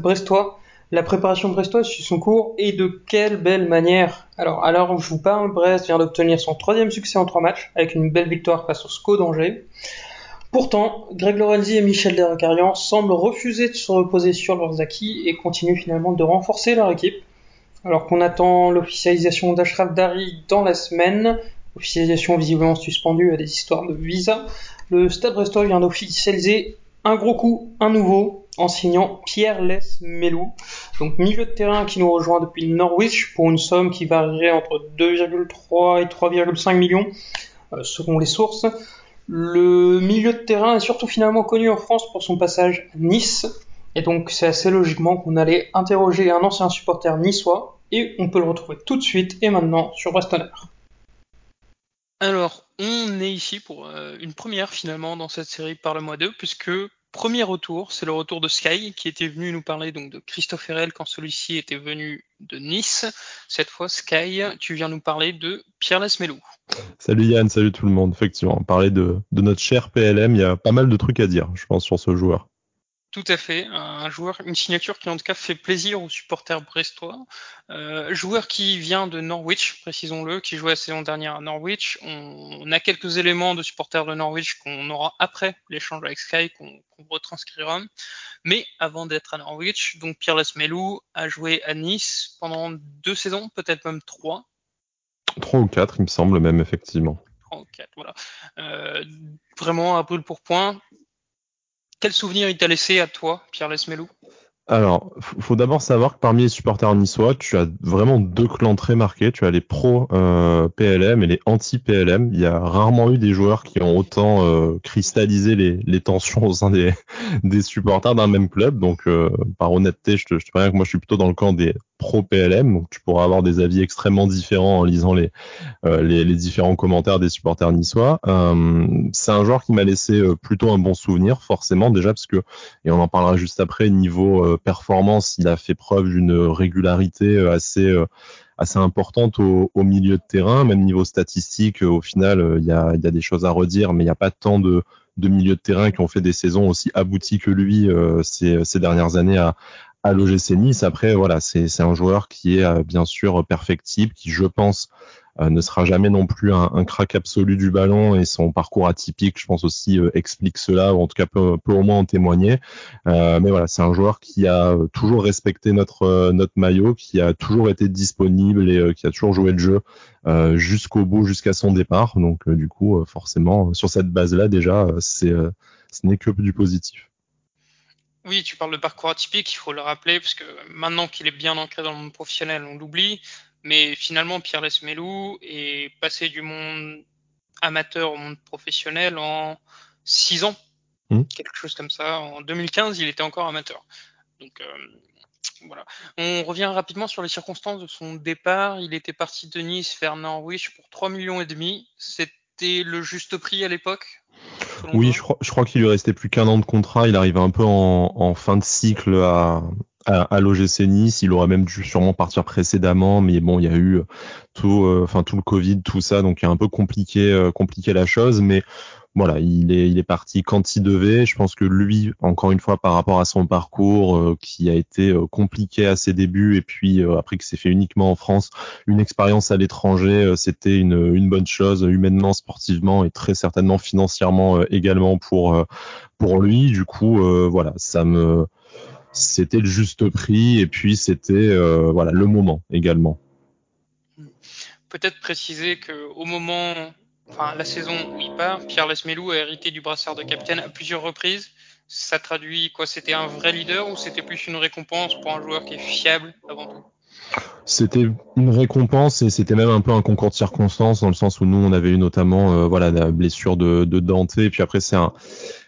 brestois, la préparation brestoise suit son cours et de quelle belle manière. Alors, alors je vous parle, Brest vient d'obtenir son troisième succès en trois matchs avec une belle victoire face au SCO d'Angers. Pourtant, Greg Lorenzi et Michel Dercarian semblent refuser de se reposer sur leurs acquis et continuent finalement de renforcer leur équipe. Alors qu'on attend l'officialisation d'Ashraf Dari dans la semaine, officialisation visiblement suspendue à des histoires de visa, le Stade Brestois vient d'officialiser un gros coup, un nouveau, en signant Pierre Les Melou, donc milieu de terrain qui nous rejoint depuis Norwich pour une somme qui varierait entre 2,3 et 3,5 millions euh, selon les sources. Le milieu de terrain est surtout finalement connu en France pour son passage à Nice, et donc c'est assez logiquement qu'on allait interroger un ancien supporter niçois, et on peut le retrouver tout de suite et maintenant sur Brestonner. Alors, on est ici pour euh, une première finalement dans cette série par le mois 2, puisque premier retour, c'est le retour de Sky, qui était venu nous parler donc de Christophe Herel quand celui-ci était venu de Nice. Cette fois, Sky, tu viens nous parler de Pierre Lesmelou. Salut Yann, salut tout le monde. Effectivement, parler de, de notre cher PLM, il y a pas mal de trucs à dire, je pense, sur ce joueur. Tout à fait, un joueur, une signature qui en tout cas fait plaisir aux supporters brestois. Euh, joueur qui vient de Norwich, précisons-le, qui jouait la saison dernière à Norwich. On, a quelques éléments de supporters de Norwich qu'on aura après l'échange avec Sky, qu'on retranscrira. Mais avant d'être à Norwich, donc Pierre Lesmelou a joué à Nice pendant deux saisons, peut-être même trois. Trois ou quatre, il me semble même, effectivement. Trois ou quatre, voilà. Euh, vraiment à brûle pour point quel souvenir il t'a laissé à toi, Pierre Lesmelou? Alors, faut d'abord savoir que parmi les supporters niçois, tu as vraiment deux clans très marqués. Tu as les pros euh, PLM et les anti-PLM. Il y a rarement eu des joueurs qui ont autant euh, cristallisé les, tensions au sein des, des supporters d'un même club. Donc, euh, par honnêteté, je te, je te préviens que moi, je suis plutôt dans le camp des pro PLM. Donc, tu pourras avoir des avis extrêmement différents en lisant les, euh, les, différents commentaires des supporters niçois. Euh, c'est un joueur qui m'a laissé plutôt un bon souvenir, forcément déjà parce que, et on en parlera juste après, niveau performance, il a fait preuve d'une régularité euh, assez euh, assez importante au, milieu de terrain, même niveau statistique. Au final, euh, il y a, des choses à redire, mais il n'y a pas tant de, de milieux de terrain qui ont fait des saisons aussi abouties que lui ces, ces dernières années à, à l'OGC Nice. Après, voilà, c'est un joueur qui est bien sûr perfectible, qui, je pense, euh, ne sera jamais non plus un, un, crack absolu du ballon et son parcours atypique, je pense aussi euh, explique cela ou en tout cas peut, peut au moins en témoigner. Euh, mais voilà, c'est un joueur qui a toujours respecté notre notre maillot, qui a toujours été disponible et qui a toujours joué le jeu jusqu'au bout, jusqu'à son départ. Donc du coup, forcément, sur cette base-là déjà, c'est ce n'est que du positif. Oui, tu parles de parcours atypique, il faut le rappeler, parce que maintenant qu'il est bien ancré dans le monde professionnel, on l'oublie. Mais finalement, Pierre Lesmelou est passé du monde amateur au monde professionnel en 6 ans, mmh. quelque chose comme ça. En 2015, il était encore amateur. Donc euh, voilà. On revient rapidement sur les circonstances de son départ. Il était parti de Nice vers Norwich pour 3 millions et demi. C'était le juste prix à l'époque? Oui, je crois, je crois qu'il lui restait plus qu'un an de contrat. Il arrivait un peu en, en fin de cycle à, à, à l'OGC Nice. Il aurait même dû sûrement partir précédemment, mais bon, il y a eu tout, euh, enfin tout le Covid, tout ça, donc il y a un peu compliqué, euh, compliqué la chose. Mais voilà, il est, il est parti quand il devait. Je pense que lui, encore une fois, par rapport à son parcours euh, qui a été compliqué à ses débuts et puis après que c'est fait uniquement en France, une expérience à l'étranger, c'était une, une bonne chose humainement, sportivement et très certainement financièrement également pour pour lui. Du coup, voilà, ça me c'était le juste prix et puis c'était euh, voilà le moment également. Peut-être préciser que au moment, enfin la saison où il part, Pierre Lesmelou a hérité du brassard de capitaine à plusieurs reprises. Ça traduit quoi C'était un vrai leader ou c'était plus une récompense pour un joueur qui est fiable avant tout? C'était une récompense et c'était même un peu un concours de circonstances dans le sens où nous on avait eu notamment euh, voilà la blessure de, de Dante et puis après c'est un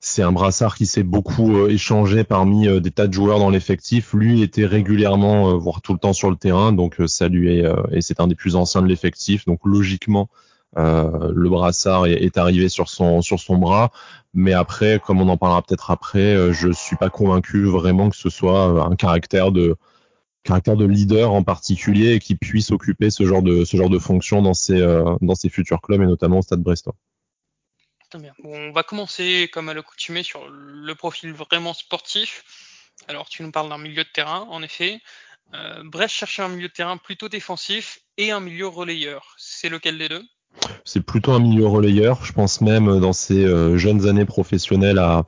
c'est un brassard qui s'est beaucoup euh, échangé parmi euh, des tas de joueurs dans l'effectif. Lui était régulièrement, euh, voire tout le temps sur le terrain, donc ça lui est et c'est un des plus anciens de l'effectif. Donc logiquement, le brassard est, arrivé sur son sur son bras. Mais après, comme on en parlera peut-être après, je suis pas convaincu vraiment que ce soit un caractère de caractère de leader en particulier et qui puisse occuper ce genre de ce genre de fonction dans ses dans ses futurs clubs et notamment au Stade Brestois on va commencer comme à l'accoutumée sur le profil vraiment sportif. Alors, tu nous parles d'un milieu de terrain, en effet. Euh, Brest cherchait un milieu de terrain plutôt défensif et un milieu relayeur. C'est lequel des deux? C'est plutôt un milieu relayeur. Je pense même euh, dans ses euh, jeunes années professionnelles à,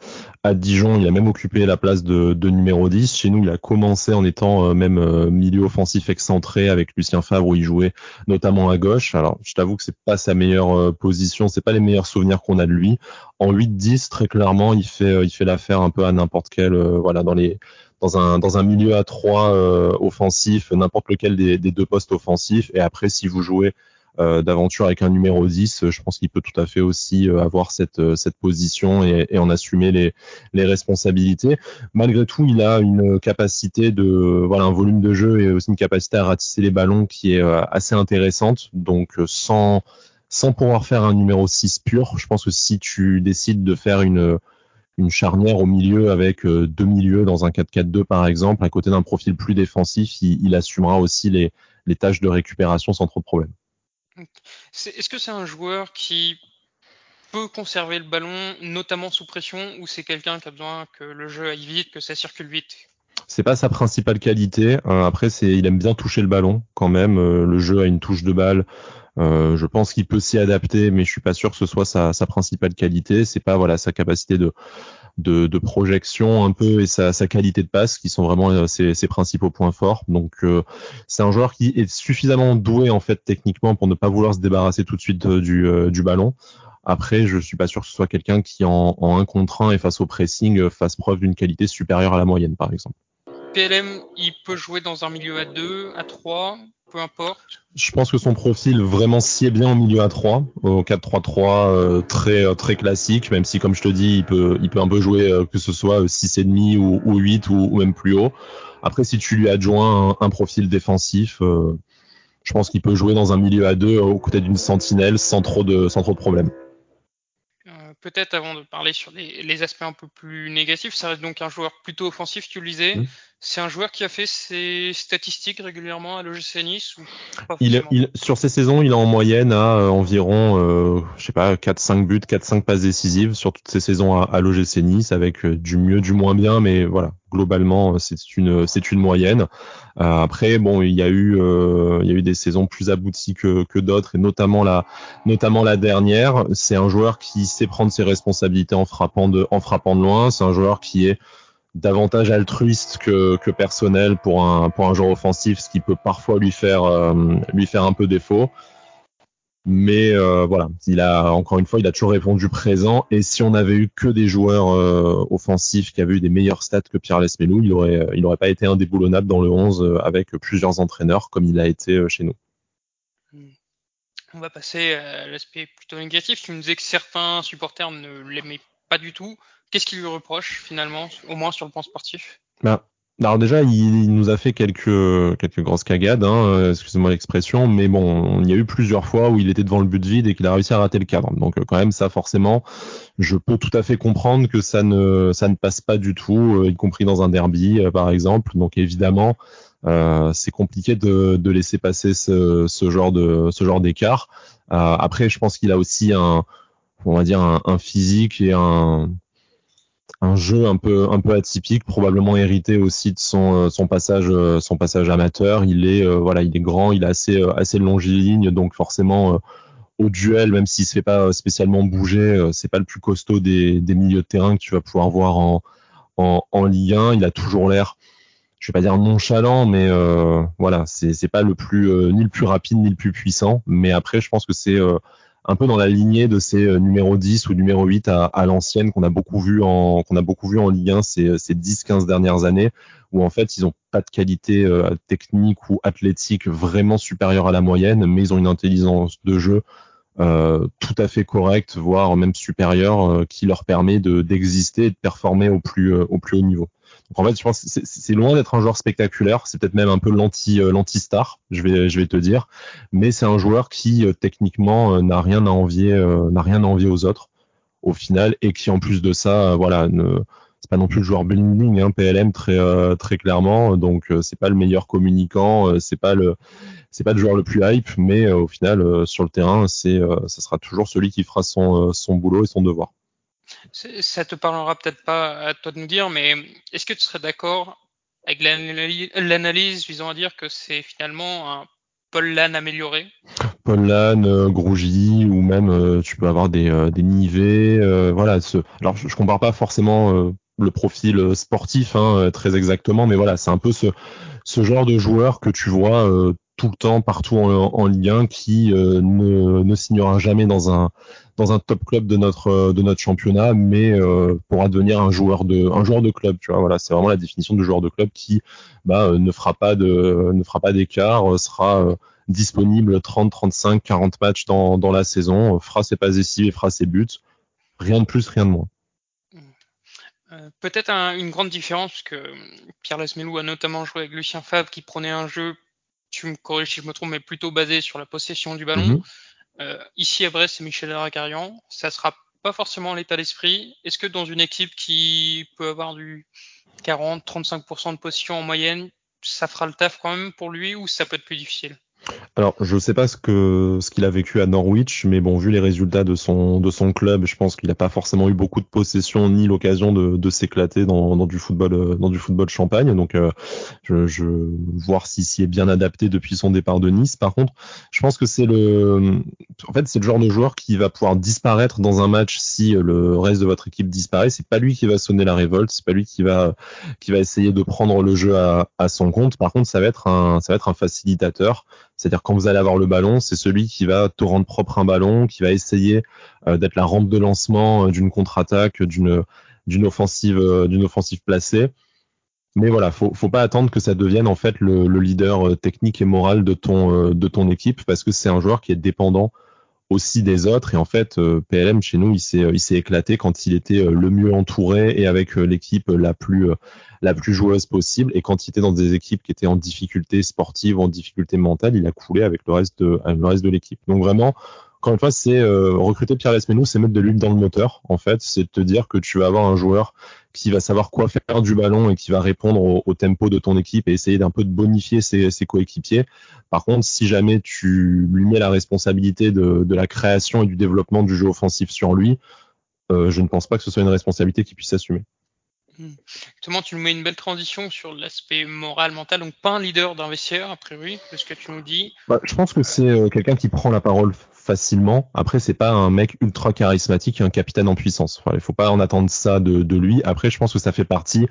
Dijon, il a même occupé la place de, numéro 10. Chez nous, il a commencé en étant euh, même milieu offensif excentré avec Lucien Favre où il jouait notamment à gauche. Alors, je t'avoue que c'est pas sa meilleure position, c'est pas les meilleurs souvenirs qu'on a de lui. En 8-10, très clairement, il fait il fait l'affaire un peu à n'importe quel voilà dans les dans un dans un milieu à 3 offensif, n'importe lequel des, des deux postes offensifs et après si vous jouez d'aventure avec un numéro 10, je pense qu'il peut tout à fait aussi euh, avoir cette, euh, cette position et, et en assumer les, les responsabilités. Malgré tout, il a une capacité de voilà un volume de jeu et aussi une capacité à ratisser les ballons qui est assez intéressante. Donc sans sans pouvoir faire un numéro 6 pur, je pense que si tu décides de faire une une charnière au milieu avec deux milieux dans un 4-4-2 par exemple, à côté d'un profil plus défensif, il, il assumera aussi les, les tâches de récupération sans trop de problèmes. Est-ce que c'est un joueur qui peut conserver le ballon, notamment sous pression, ou c'est quelqu'un qui a besoin que le jeu aille vite, que ça circule vite? C'est pas sa principale qualité. Euh, après, c'est, il aime bien toucher le ballon quand même. Euh, le jeu a une touche de balle. Euh, je pense qu'il peut s'y adapter, mais je suis pas sûr que ce soit sa, sa principale qualité. C'est pas voilà sa capacité de de, projection un peu et sa, qualité de passe qui sont vraiment euh, ses, principaux points forts. Donc euh, c'est un joueur qui est suffisamment doué en fait techniquement pour ne pas vouloir se débarrasser tout de suite euh, du, du ballon. Après, je suis pas sûr que ce soit quelqu'un qui en, en un contre un et face au pressing fasse preuve d'une qualité supérieure à la moyenne, par exemple. PLM, il peut jouer dans un milieu à 2, à 3, peu importe. Je pense que son profil vraiment sied bien au milieu à 3, au 4-3-3 euh, très euh, très classique, même si comme je te dis, il peut il peut un peu jouer euh, que ce soit 6,5 ou, ou 8 ou, ou, même plus haut. Après, si tu lui adjoins un, un profil défensif, je pense qu'il peut jouer dans un milieu à 2 aux côtés d'une sentinelle sans trop de sans trop de problèmes peut-être avant de parler sur les, les, aspects un peu plus négatifs, ça reste donc un joueur plutôt offensif, tu le disais. Mmh. C'est un joueur qui a fait ses statistiques régulièrement à l'OGC Nice ou pas il, il, Sur ces saisons, il est en moyenne à euh, environ, euh, je sais pas, 4-5 buts, 4-5 passes décisives sur toutes ces saisons à, à l'OGC Nice avec euh, du mieux, du moins bien, mais voilà, globalement, euh, c'est une, c'est une moyenne. Euh, après, bon, il y a eu, euh, il y a eu des saisons plus abouties que, que d'autres, et notamment la, notamment la dernière. C'est un joueur qui sait prendre ses responsabilités en frappant de, en frappant de loin. C'est un joueur qui est davantage altruiste que, personnel pour un, pour un joueur offensif, ce qui peut parfois lui faire, euh, lui faire un peu défaut. Mais euh, voilà, il a encore une fois, il a toujours répondu présent. Et si on avait eu que des joueurs euh, offensifs qui avaient eu des meilleurs stats que Pierre Lesmelou, il aurait, il aurait pas été indéboulonnable dans le 11 euh, avec plusieurs entraîneurs comme il a été chez nous. Hmm. On va passer à l'aspect plutôt négatif. Tu me disais que certains supporters ne l'aimaient pas du tout. Qu'est-ce qu'il lui reproche finalement, au moins sur le plan sportif? Bah, alors déjà, il, nous a fait quelques quelques grosses cagades, hein, euh, excusez-moi l'expression, mais bon, il y a eu plusieurs fois où il était devant le but vide et qu'il a réussi à rater le cadre. Donc euh, quand même, ça forcément, je peux tout à fait comprendre que ça ne ça ne passe pas du tout, euh, y compris dans un derby par exemple. Donc évidemment, c'est compliqué de, de laisser passer ce, ce genre de ce genre d'écart. après, je pense qu'il a aussi un on va dire un, physique et un un jeu un peu un peu atypique, probablement hérité aussi de son euh, son passage euh, son passage amateur. Il est euh, voilà, il est grand, il est assez assez longiligne, donc forcément au duel, même s'il se fait pas spécialement bouger, c'est pas le plus costaud des, milieux de terrain que tu vas pouvoir voir en en, en Ligue 1. Il a toujours l'air je vais pas dire nonchalant, mais euh, voilà, c'est c'est pas le plus ni le plus rapide ni le plus puissant. Mais après, je pense que c'est un peu dans la lignée de ces euh, numéro 10 ou numéro 8 à, l'ancienne qu'on a beaucoup vu en qu'on a beaucoup vu en Ligue 1 ces, ces 10-15 dernières années où en fait ils ont pas de qualité euh, technique ou athlétique vraiment supérieure à la moyenne mais ils ont une intelligence de jeu euh, tout à fait correcte voire même supérieure euh, qui leur permet de d'exister et de performer au plus au plus haut niveau en fait, je pense que c'est loin d'être un joueur spectaculaire. C'est peut-être même un peu euh, l'anti star, je vais te dire. Mais c'est un joueur qui euh, techniquement euh, n'a rien à envier aux autres au final et qui en plus de ça, voilà, c'est pas non plus le joueur bling bling, hein, PLM très clairement. Donc c'est pas le meilleur communicant, c'est pas le c'est pas le joueur le plus hype, mais au final sur le terrain, c'est ça sera toujours celui qui fera son boulot et son devoir. Ça te parlera peut-être pas à toi de nous dire, mais est-ce que tu serais d'accord avec l'analyse visant à dire que c'est finalement un Paul Lann amélioré? Paul Lann, euh, ou même euh, tu peux avoir des, euh, Nivets. Euh, voilà. Ce... Alors je, je compare pas forcément le profil sportif hein, très exactement, mais voilà, c'est un peu ce, ce genre de joueur que tu vois tout le temps partout en, en Ligue 1 qui ne, ne signera jamais dans un dans un top club de notre de notre championnat, mais pourra devenir un joueur de un joueur de club. Tu vois, voilà, c'est vraiment la définition de joueur de club qui bah, ne fera pas de ne fera pas d'écart, sera disponible 30, 35, 40 matchs dans, dans la saison, euh, fera ses passes décisives et fera ses buts. Rien de plus, rien de moins. Euh, peut-être une grande différence, parce que Pierre Lasmelou a notamment joué avec Lucien Favre qui prenait un jeu, tu me corriges si je me trompe, mais plutôt basé sur la possession du ballon. Mhm. Euh, ici à Brest, c'est Michel Aracarian. Ça sera pas forcément l'état d'esprit. Est-ce que dans une équipe qui peut avoir du 40-35% de possession en moyenne, ça fera le taf quand même pour lui ou ça peut être plus difficile? Alors, je ne sais pas ce que ce qu'il a vécu à Norwich, mais bon, vu les résultats de son de son club, je pense qu'il n'a pas forcément eu beaucoup de possession ni l'occasion de, de s'éclater dans, dans du football euh, dans du football champagne. Donc, euh, je, je voir s'il s'y est bien adapté depuis son départ de Nice. Par contre, je pense que c'est le en fait c'est le genre de joueur qui va pouvoir disparaître dans un match si le reste de votre équipe disparaît. C'est pas lui qui va sonner la révolte, c'est pas lui qui va qui va essayer de prendre le jeu à, à son compte. Par contre, ça va être un ça va être un facilitateur c'est-à-dire quand vous allez avoir le ballon, c'est celui qui va te rendre propre un ballon, qui va essayer euh, d'être la rampe de lancement euh, d'une contre-attaque, d'une d'une offensive euh, d'une offensive placée. Mais voilà, faut faut pas attendre que ça devienne en fait le, le leader technique et moral de ton de ton équipe parce que c'est un joueur qui est dépendant aussi des autres. Et en fait, euh, PLM chez nous, il s'est il s'est éclaté quand il était euh, le mieux entouré et avec euh, l'équipe la plus la plus joueuse possible. Et quand il était dans des équipes qui étaient en difficulté sportive, en difficulté mentale, il a coulé avec le reste de le reste de l'équipe. Donc vraiment, encore une fois, c'est recruter Pierre Lesmenou, c'est mettre de l'huile dans le moteur. En fait, c'est te dire que tu vas avoir un joueur qui va savoir quoi faire du ballon et qui va répondre au, tempo de ton équipe et essayer d'un peu de bonifier ses, coéquipiers. Par contre, si jamais tu lui mets la responsabilité de, la création et du développement du jeu offensif sur lui, euh, je ne pense pas que ce soit une responsabilité qu'il puisse assumer. Hmm. Justement, tu nous mets une belle transition sur l'aspect moral, mental, donc pas un leader d'un vestiaire, a priori, de ce que tu nous dis. Bah, je pense que c'est euh, quelqu'un qui prend la parole facilement. Après, c'est pas un mec ultra charismatique, un capitaine en puissance. Enfin, il faut pas en attendre ça de, de, lui. Après, je pense que ça fait partie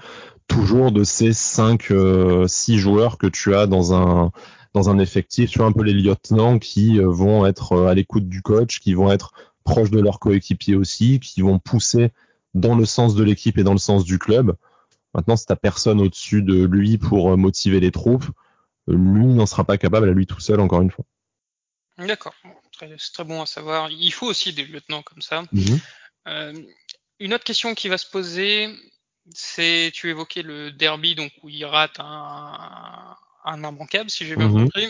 toujours de ces 5 euh, six joueurs que tu as dans un dans un effectif. Tu vois un peu les lieutenants qui euh, vont être à l'écoute du coach, qui vont être proches de leurs coéquipiers aussi, qui vont pousser dans le sens de l'équipe et dans le sens du club. Maintenant, si t'as personne au-dessus de lui pour euh, motiver les troupes, lui n'en sera pas capable à lui tout seul, encore une fois. D'accord, c'est très bon à savoir. Il faut aussi des lieutenants comme ça. Mhm. Euh, une autre question qui va se poser, c'est, tu évoquais le derby, donc où il rate un, un immanquable, si j'ai bien mhm. compris.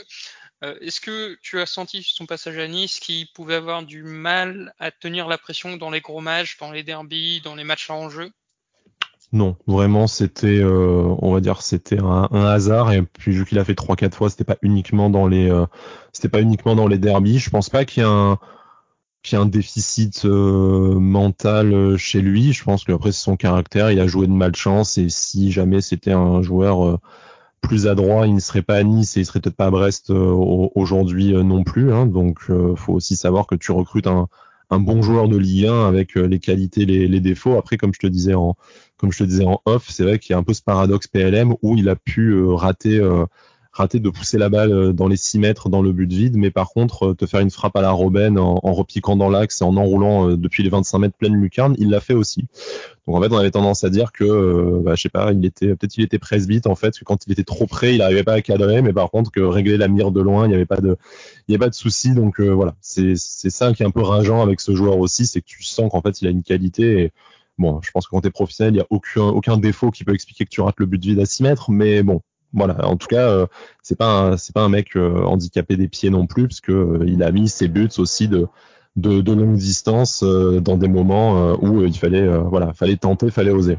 Euh, est-ce que tu as senti son passage à Nice qu'il pouvait avoir du mal à tenir la pression dans les gros matchs, dans les derbies, dans les matchs en jeu? Non, vraiment c'était, euh, on va dire, c'était un, hasard et puis vu qu'il a fait trois quatre fois, c'était pas uniquement dans les, euh, c'était pas uniquement dans les derbies. Je pense pas qu'il y ait un qu'il y ait un déficit mental chez lui. Je pense qu'après c'est son caractère, il a joué de malchance et si jamais c'était un joueur plus adroit, il ne serait pas à Nice et il serait peut-être pas à Brest euh, aujourd'hui euh, non plus. Hein. donc, euh, faut aussi savoir que tu recrutes un, bon joueur de Ligue 1 avec les qualités, les, les, défauts. Après, comme je te disais en, comme je te disais en off, c'est vrai qu'il y a un peu ce paradoxe PLM où il a pu rater rater de pousser la balle euh, dans les 6 mètres dans le but vide, mais par contre, euh, te faire une frappe à la Robben en, repiquant dans l'axe et en enroulant euh, depuis les 25 mètres pleine lucarne, il l'a fait aussi. Donc en fait, on avait tendance à dire que, bah, je sais pas, il était peut-être il était presbyte en fait, que quand il était trop près, il n'arrivait pas à cadrer, mais par contre que régler la mire de loin, il n'y avait pas de, il avait pas de souci. Donc voilà, c'est c'est ça qui est un peu rageant avec ce joueur aussi, c'est que tu sens qu'en fait il a une qualité. Et, bon, je pense que quand t'es professionnel, il y a aucun aucun défaut qui peut expliquer que tu rates le but vide à 6 mètres, mais bon, voilà. En tout cas, euh, c'est pas c'est pas un mec euh, handicapé des pieds non plus, parce que euh, il a mis ses buts aussi de de, de longue distance dans des moments où il fallait voilà, fallait tenter, fallait oser.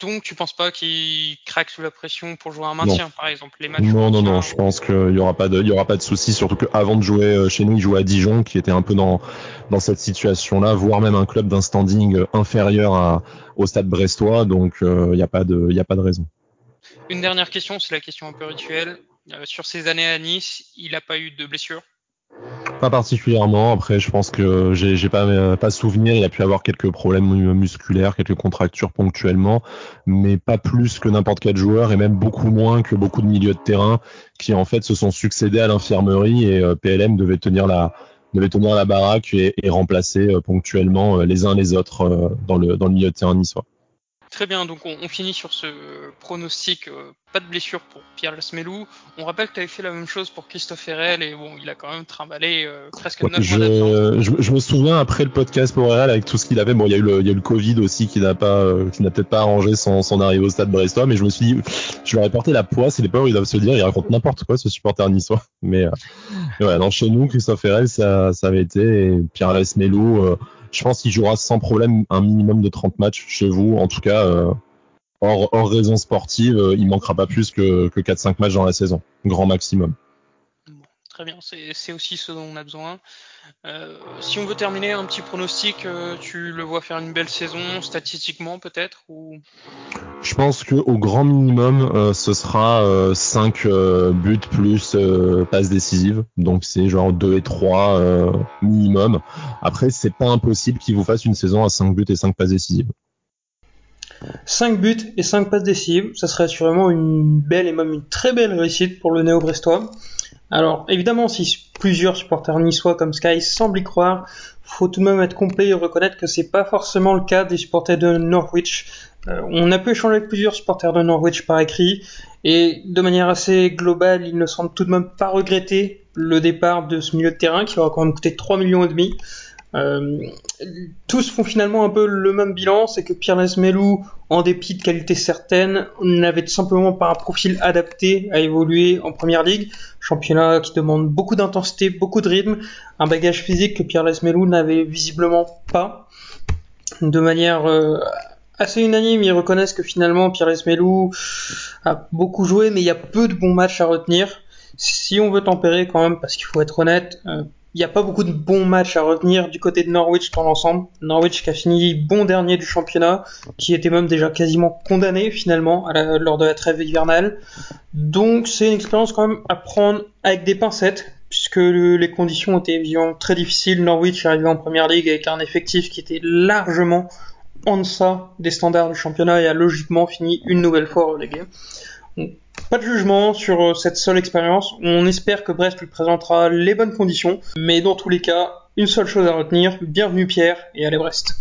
Donc tu penses pas qu'il craque sous la pression pour jouer un maintien, par exemple les matchs Non, non, non. Je pense qu'il y aura pas de, il y aura pas de souci. Surtout qu'avant de jouer euh, chez nous, il jouait à Dijon, qui était un peu dans dans cette situation-là, voire même un club d'un standing inférieur à, au Stade Brestois. Donc il n'y a pas de, il y a pas de raison. Une dernière question, c'est la question un peu rituelle. sur ces années à Nice, il n'a pas eu de blessure? Pas particulièrement. Après, je pense que j'ai pas pas souvenir. Il a pu avoir quelques problèmes musculaires, quelques contractures ponctuellement, mais pas plus que n'importe quel joueur et même beaucoup moins que beaucoup de milieux de terrain qui en fait se sont succédés à l'infirmerie et euh, PLM devait tenir la devait tenir la baraque et, remplacer euh, ponctuellement euh, les uns les autres dans le dans le milieu de terrain niçois. Très bien, donc on, finit sur ce pronostic, euh, pas de blessure pour Pierre Lasmelou. On rappelle que tu avais fait la même chose pour Christophe Herrel et bon, il a quand même trimballé euh, presque 9 je, mois je, je, me souviens après le podcast pour Herel avec tout ce qu'il avait, bon il y a eu le, il y a eu le Covid aussi qui n'a pas, euh, qui n'a peut-être pas arrangé son, son arrivée au stade brestois, mais je me suis dit, je leur ai porté la poisse et les pauvres ils doivent se dire, il raconte n'importe quoi ce supporter niçois. Mais, mais ouais, non, chez nous, Christophe Herel ça, ça avait été et Pierre Lasmelou je pense qu'il jouera sans problème un minimum de 30 matchs chez vous. En tout cas, euh, hors, raison sportive, euh, il manquera pas plus que, que 4-5 matchs dans la saison. Grand maximum. très bien, c'est aussi ce dont on a besoin. Euh, si on veut terminer, un petit pronostic, tu le vois faire une belle saison statistiquement peut-être ou... Je pense qu'au grand minimum, ce sera 5 buts plus passes décisives. Donc c'est genre 2 et 3 minimum. Après, c'est pas impossible qu'il vous fasse une saison à 5 buts et 5 passes décisives. 5 buts et 5 passes décisives, ça serait assurément une belle et même une très belle réussite pour le néo-brestois. Alors évidemment, si plusieurs supporters niçois comme Sky semblent y croire, faut tout de même être complet et reconnaître que c'est pas forcément le cas des supporters de Norwich. Euh, on a pu échanger avec plusieurs supporters de Norwich par écrit et de manière assez globale, ils ne semblent tout de même pas regretter le départ de ce milieu de terrain qui leur a quand même coûté 3 millions et demi. Euh, tous font finalement un peu le même bilan, c'est que Pierre Lesmelou, en dépit de qualités certaines, n'avait tout simplement pas un profil adapté à évoluer en première ligue, championnat qui demande beaucoup d'intensité, beaucoup de rythme, un bagage physique que Pierre Lesmelou n'avait visiblement pas. De manière euh, assez unanime, ils reconnaissent que finalement Pierre Lesmelou a beaucoup joué, mais il y a peu de bons matchs à retenir. Si on veut tempérer quand même, parce qu'il faut être honnête, euh, n'y a pas beaucoup de bons matchs à retenir du côté de Norwich dans l'ensemble. Norwich qui a fini bon dernier du championnat, qui était même déjà quasiment condamné finalement lors de la trêve hivernale. Donc c'est une expérience quand même à prendre avec des pincettes, puisque les conditions étaient évidemment très difficiles. Norwich est arrivé en première ligue avec un effectif qui était largement en deçà des standards du championnat et a logiquement fini une nouvelle fois relégué. Pas de jugement sur euh, cette seule expérience. On espère que Brest lui présentera les bonnes conditions. Mais dans tous les cas, une seule chose à retenir. Bienvenue Pierre et allez Brest.